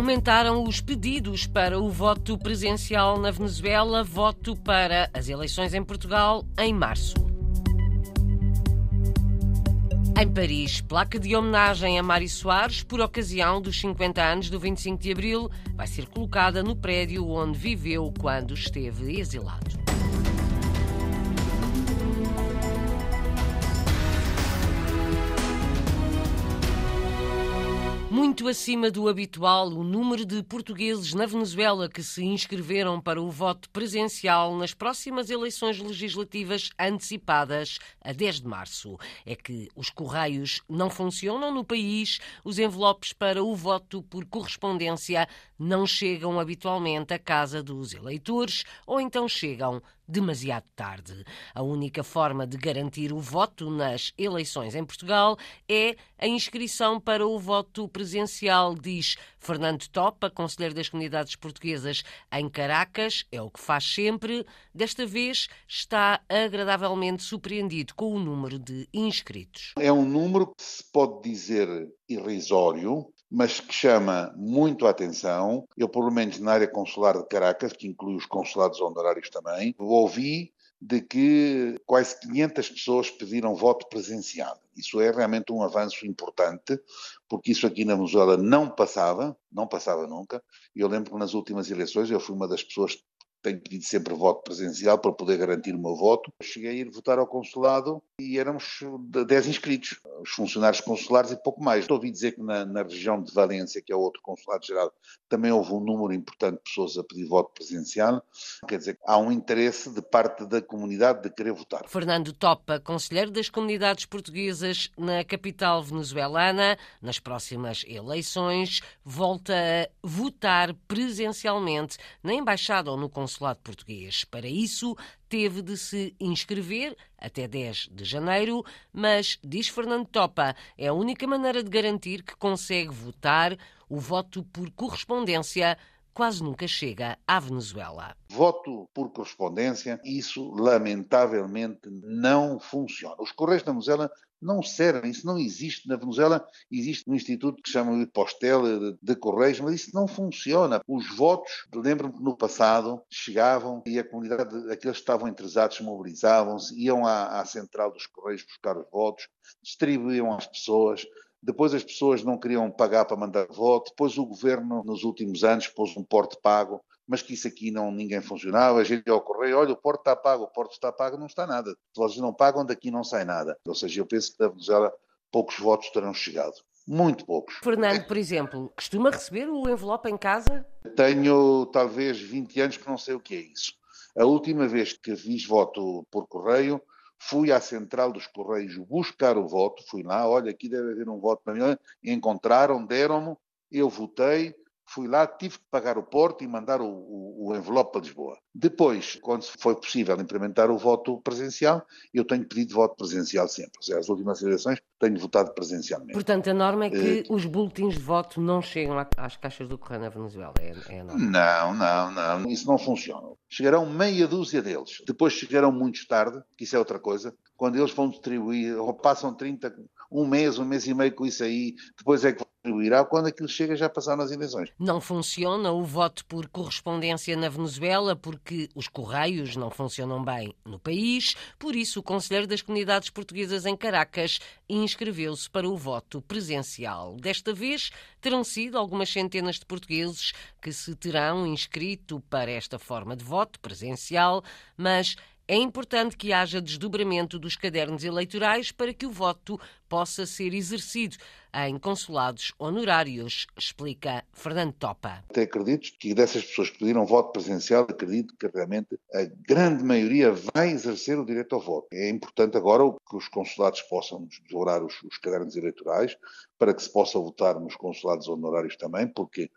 Aumentaram os pedidos para o voto presencial na Venezuela, voto para as eleições em Portugal em março. Em Paris, placa de homenagem a Mário Soares por ocasião dos 50 anos do 25 de Abril vai ser colocada no prédio onde viveu quando esteve exilado. Muito acima do habitual o número de portugueses na Venezuela que se inscreveram para o voto presencial nas próximas eleições legislativas antecipadas a 10 de março. É que os correios não funcionam no país, os envelopes para o voto por correspondência não chegam habitualmente à casa dos eleitores ou então chegam demasiado tarde. A única forma de garantir o voto nas eleições em Portugal é a inscrição para o voto presencial, diz Fernando Topa, conselheiro das comunidades portuguesas em Caracas. É o que faz sempre. Desta vez está agradavelmente surpreendido com o número de inscritos. É um número que se pode dizer irrisório, mas que chama muito a atenção. Eu, pelo menos na área consular de Caracas, que inclui os consulados honorários também, ouvi de que quase 500 pessoas pediram voto presencial. Isso é realmente um avanço importante, porque isso aqui na Venezuela não passava, não passava nunca. Eu lembro que nas últimas eleições eu fui uma das pessoas tenho pedido sempre voto presencial para poder garantir o meu voto. Cheguei a ir votar ao consulado e éramos 10 inscritos, os funcionários consulares e pouco mais. Ouvir dizer que na, na região de Valência, que é outro consulado-geral, também houve um número importante de pessoas a pedir voto presencial. Quer dizer, há um interesse de parte da comunidade de querer votar. Fernando Topa, conselheiro das comunidades portuguesas na capital venezuelana, nas próximas eleições, volta a votar presencialmente na embaixada ou no consulado consulado português. Para isso, teve de se inscrever até 10 de janeiro, mas, diz Fernando Topa, é a única maneira de garantir que consegue votar o voto por correspondência quase nunca chega à Venezuela. Voto por correspondência, isso lamentavelmente não funciona. Os Correios da Venezuela não servem, isso não existe. Na Venezuela existe um instituto que chama Postel de Correios, mas isso não funciona. Os votos, lembro-me que no passado chegavam e a comunidade, aqueles que estavam interessados, mobilizavam-se, iam à, à central dos Correios buscar os votos, distribuíam às pessoas, depois as pessoas não queriam pagar para mandar voto, depois o governo nos últimos anos pôs um porte pago, mas que isso aqui não ninguém funcionava, a gente ia ao correio, olha, o porte está pago, o porte está pago, não está nada. Se vocês não pagam, daqui não sai nada. Ou seja, eu penso que da Venezuela poucos votos terão chegado. Muito poucos. Fernando, por exemplo, costuma receber o envelope em casa? Tenho talvez 20 anos que não sei o que é isso. A última vez que fiz voto por correio fui à central dos Correios buscar o voto, fui lá, olha, aqui deve haver um voto para mim, encontraram, deram-me, eu votei, fui lá, tive que pagar o porto e mandar o, o, o, envelope para Lisboa. Depois, quando foi possível implementar o voto presencial, eu tenho pedido voto presencial sempre. Ou seja, as últimas eleições tenho votado presencialmente. Portanto, a norma é que uh, os boletins de voto não chegam às caixas do correio na Venezuela. É, é não, não, não. Isso não funciona. Chegarão meia dúzia deles. Depois chegarão muito tarde, que isso é outra coisa. Quando eles vão distribuir, ou passam 30, um mês, um mês e meio com isso aí, depois é que distribuirá quando aquilo chega já passaram as eleições. Não funciona o voto por correspondência na Venezuela porque os correios não funcionam bem no país, por isso o Conselheiro das Comunidades Portuguesas em Caracas inscreveu-se para o voto presencial. Desta vez terão sido algumas centenas de portugueses que se terão inscrito para esta forma de voto presencial, mas é importante que haja desdobramento dos cadernos eleitorais para que o voto possa ser exercido em consulados honorários, explica Fernando Topa. Até acredito que dessas pessoas que pediram voto presencial, acredito que realmente a grande maioria vai exercer o direito ao voto. É importante agora que os consulados possam desdobrar os, os cadernos eleitorais para que se possa votar nos consulados honorários também, porque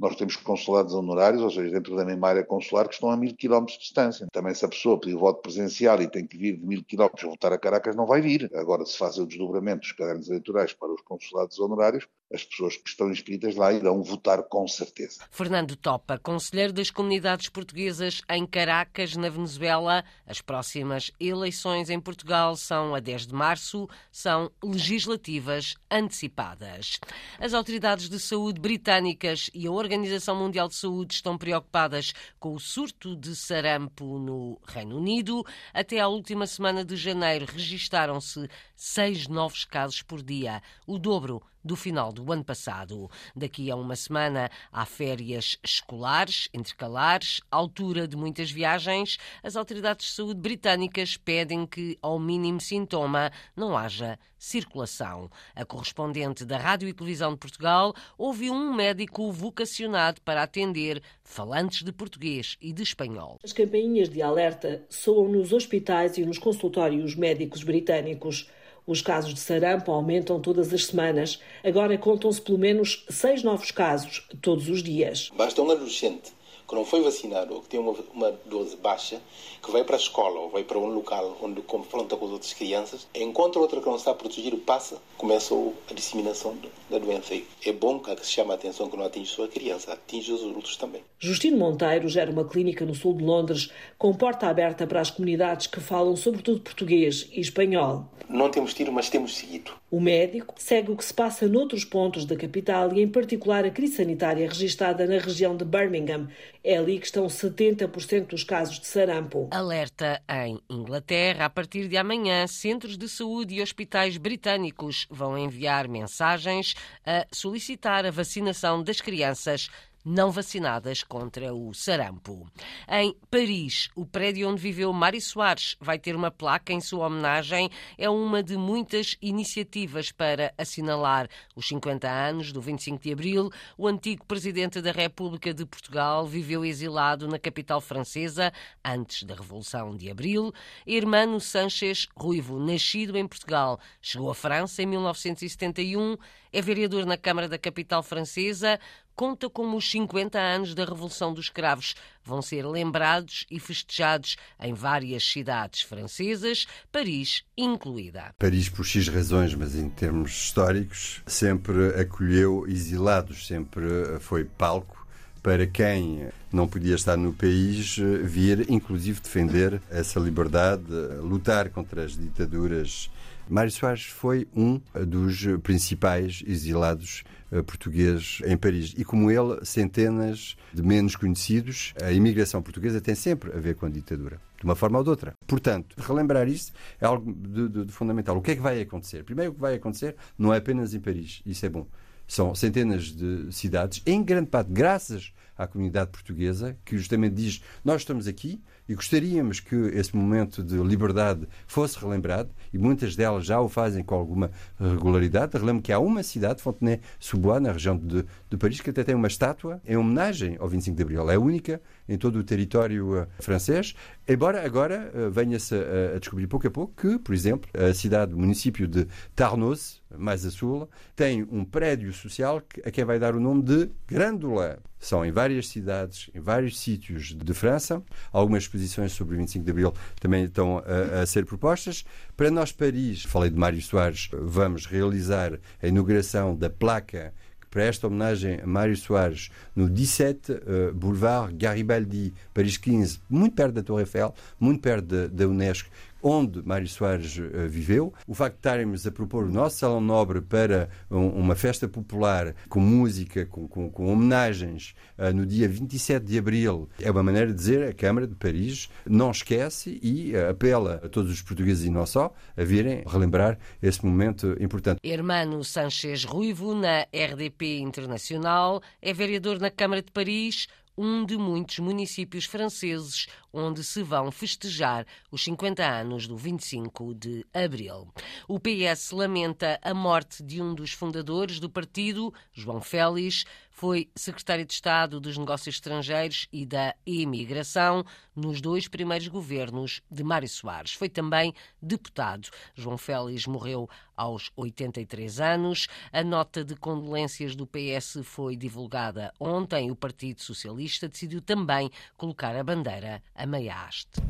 nós temos consulados honorários, ou seja, dentro da mesma área consular, que estão a mil quilómetros de distância. Também se a pessoa pedir voto presencial e tem que vir de mil quilómetros votar a Caracas, não vai vir. Agora, se faz o desdobramento dos cadernos eleitorais para os consulados honorários, as pessoas que estão inscritas lá irão votar com certeza. Fernando Topa, conselheiro das comunidades portuguesas em Caracas, na Venezuela. As próximas eleições em Portugal são a 10 de março, são legislativas antecipadas. As autoridades de saúde britânicas e a Organização Mundial de Saúde estão preocupadas com o surto de sarampo no Reino Unido. Até à última semana de janeiro registaram-se seis novos casos por dia, o dobro do final do ano passado. Daqui a uma semana há férias escolares, intercalares, altura de muitas viagens. As autoridades de saúde britânicas pedem que, ao mínimo sintoma, não haja circulação. A correspondente da Rádio e Televisão de Portugal ouviu um médico vocacionado para atender falantes de português e de espanhol. As campainhas de alerta soam nos hospitais e nos consultórios médicos britânicos. Os casos de sarampo aumentam todas as semanas. Agora contam-se pelo menos seis novos casos todos os dias. Basta um adolescente que não foi vacinado ou que tem uma, uma dose baixa, que vai para a escola ou vai para um local onde confronta com as outras crianças, encontra outra que não está protegido, passa, começa a disseminação da doença. É bom que se chama a atenção que não atinge só a criança, atinge os adultos também. Justino Monteiro gera uma clínica no sul de Londres com porta aberta para as comunidades que falam sobretudo português e espanhol. Não temos tido, mas temos seguido. O médico segue o que se passa noutros pontos da capital e, em particular, a crise sanitária registada na região de Birmingham. É ali que estão 70% dos casos de sarampo. Alerta em Inglaterra. A partir de amanhã, centros de saúde e hospitais britânicos vão enviar mensagens a solicitar a vacinação das crianças não vacinadas contra o sarampo. Em Paris, o prédio onde viveu Mário Soares vai ter uma placa em sua homenagem. É uma de muitas iniciativas para assinalar os 50 anos do 25 de abril. O antigo presidente da República de Portugal viveu exilado na capital francesa antes da Revolução de Abril. Hermano Sanchez Ruivo, nascido em Portugal, chegou à França em 1971, é vereador na Câmara da capital francesa, conta como os 50 anos da Revolução dos Cravos vão ser lembrados e festejados em várias cidades francesas, Paris incluída. Paris, por X razões, mas em termos históricos, sempre acolheu exilados, sempre foi palco para quem não podia estar no país vir, inclusive, defender essa liberdade, lutar contra as ditaduras. Mário Soares foi um dos principais exilados eh, português em Paris. E como ele, centenas de menos conhecidos, a imigração portuguesa tem sempre a ver com a ditadura, de uma forma ou de outra. Portanto, relembrar isso é algo de, de, de fundamental. O que é que vai acontecer? Primeiro, o que vai acontecer não é apenas em Paris, isso é bom. São centenas de cidades, em grande parte graças à comunidade portuguesa, que justamente diz: Nós estamos aqui e gostaríamos que esse momento de liberdade fosse relembrado, e muitas delas já o fazem com alguma regularidade. Relembro que há uma cidade, Fontenay-sous-Bois, na região de, de, Paris, que até tem uma estátua em homenagem ao 25 de Abril. É única em todo o território uh, francês, embora agora uh, venha-se a, a descobrir pouco a pouco que, por exemplo, a cidade, o município de Tarnos, mais a sul, tem um prédio social a quem vai dar o nome de Grândola. São em várias cidades, em vários sítios de França. Algumas exposições sobre o 25 de Abril também estão a, a ser propostas. Para nós, Paris, falei de Mário Soares, vamos realizar a inauguração da placa que presta homenagem a Mário Soares no 17 uh, Boulevard Garibaldi, Paris 15, muito perto da Torre Eiffel, muito perto da Unesco, onde Mário Soares uh, viveu. O facto de estarmos a propor o nosso Salão Nobre para um, uma festa popular com música, com, com, com homenagens uh, no dia 27 de abril, é uma maneira de dizer a Câmara de Paris não esquece e uh, apela a todos os portugueses e não só a virem relembrar esse momento importante. Hermano Sanchez Ruivo, na RDP Internacional, é vereador na Câmara de Paris um de muitos municípios franceses onde se vão festejar os 50 anos do 25 de abril. O PS lamenta a morte de um dos fundadores do partido, João Félix, foi secretário de Estado dos Negócios Estrangeiros e da Imigração nos dois primeiros governos de Mário Soares. Foi também deputado. João Félix morreu aos 83 anos. A nota de condolências do PS foi divulgada ontem. O Partido Socialista decidiu também colocar a bandeira a meia haste.